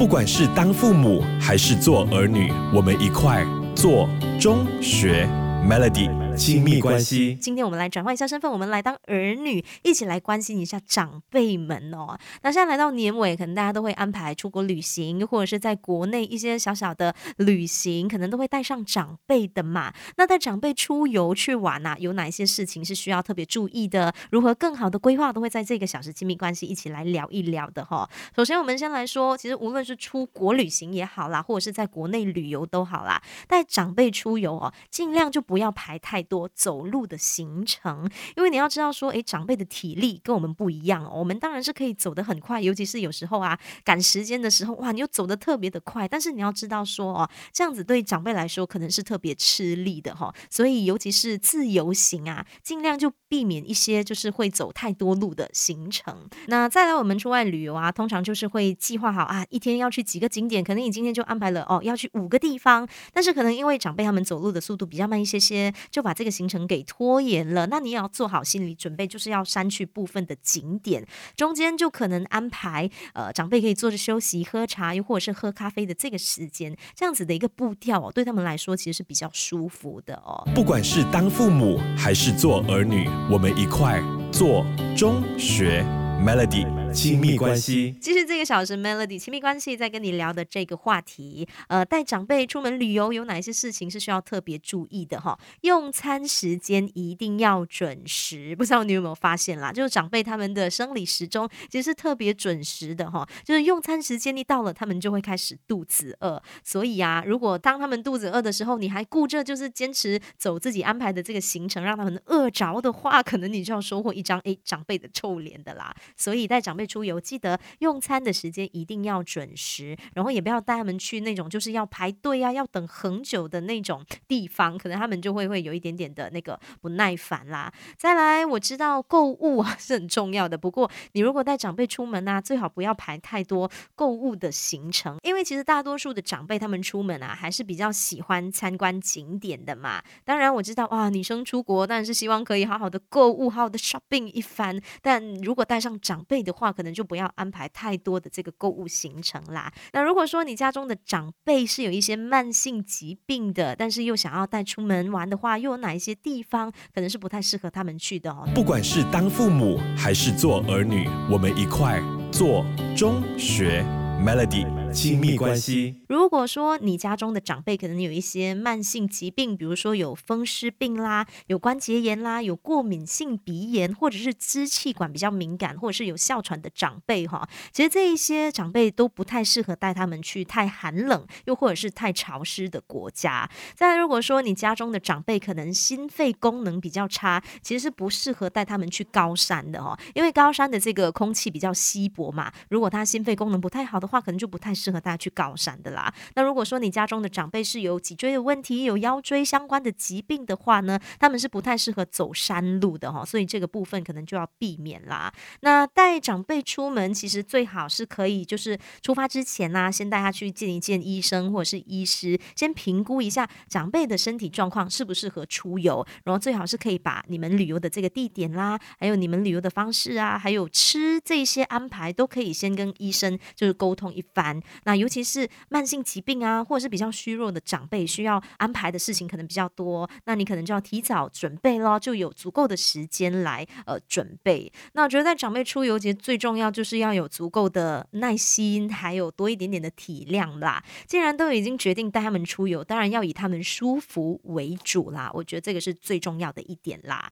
不管是当父母还是做儿女，我们一块做中学。Melody 亲密关系。今天我们来转换一下身份，我们来当儿女，一起来关心一下长辈们哦。那现在来到年尾，可能大家都会安排出国旅行，又或者是在国内一些小小的旅行，可能都会带上长辈的嘛。那带长辈出游去玩啊，有哪一些事情是需要特别注意的？如何更好的规划，都会在这个小时亲密关系一起来聊一聊的哈。首先，我们先来说，其实无论是出国旅行也好啦，或者是在国内旅游都好啦，带长辈出游哦，尽量就不要排太多走路的行程，因为你要知道说，诶，长辈的体力跟我们不一样哦。我们当然是可以走得很快，尤其是有时候啊赶时间的时候，哇，你又走得特别的快。但是你要知道说哦，这样子对长辈来说可能是特别吃力的哈。所以尤其是自由行啊，尽量就避免一些就是会走太多路的行程。那再来我们出外旅游啊，通常就是会计划好啊，一天要去几个景点，可能你今天就安排了哦，要去五个地方，但是可能因为长辈他们走路的速度比较慢一些些，就把这个行程给拖延了。那你也要做好心理准备，就是要删去部分的景点，中间就可能安排呃长辈可以坐着休息、喝茶，又或者是喝咖啡的这个时间，这样子的一个步调哦，对他们来说其实是比较舒服的哦。不管是当父母还是做儿女，我们一块做中学 Melody 亲密关系。其实这个小时 Melody 亲密关系在跟你聊的这个话题，呃，带长辈出门旅游有哪些事情是需要特别注意的哈？用餐时间一定要准时，不知道你有没有发现啦？就是长辈他们的生理时钟其实是特别准时的哈，就是用餐时间一到了，他们就会开始肚子饿。所以啊，如果当他们肚子饿的时候，你还顾着就是坚持走自己安排的这个行程，让他们饿着的话，可能你就要收获一张诶长辈的臭脸的啦。所以带长辈出游，记得用餐的时间一定要准时，然后也不要带他们去那种就是要排队啊、要等很久的那种地方，可能他们就会会有一点点的那个不耐烦啦。再来，我知道购物啊是很重要的，不过你如果带长辈出门啊，最好不要排太多购物的行程，因为其实大多数的长辈他们出门啊，还是比较喜欢参观景点的嘛。当然我知道哇，女生出国当然是希望可以好好的购物、好好的 shopping 一番，但如果带上长辈的话，可能就不要安排太多的这个购物行程啦。那如果说你家中的长辈是有一些慢性疾病的，但是又想要带出门玩的话，又有哪一些地方可能是不太适合他们去的哦？不管是当父母还是做儿女，我们一块做中学 Melody 亲密关系。如果说你家中的长辈可能有一些慢性疾病，比如说有风湿病啦、有关节炎啦、有过敏性鼻炎，或者是支气管比较敏感，或者是有哮喘的长辈哈，其实这一些长辈都不太适合带他们去太寒冷又或者是太潮湿的国家。再，如果说你家中的长辈可能心肺功能比较差，其实是不适合带他们去高山的哈，因为高山的这个空气比较稀薄嘛，如果他心肺功能不太好的话，可能就不太适合大家去高山的啦。那如果说你家中的长辈是有脊椎的问题、有腰椎相关的疾病的话呢，他们是不太适合走山路的哈，所以这个部分可能就要避免啦。那带长辈出门，其实最好是可以就是出发之前呢，先带他去见一见医生或者是医师，先评估一下长辈的身体状况适不适合出游，然后最好是可以把你们旅游的这个地点啦，还有你们旅游的方式啊，还有吃这些安排，都可以先跟医生就是沟通一番。那尤其是慢性疾病啊，或者是比较虚弱的长辈，需要安排的事情可能比较多，那你可能就要提早准备咯，就有足够的时间来呃准备。那我觉得在长辈出游，其实最重要就是要有足够的耐心，还有多一点点的体谅啦。既然都已经决定带他们出游，当然要以他们舒服为主啦。我觉得这个是最重要的一点啦。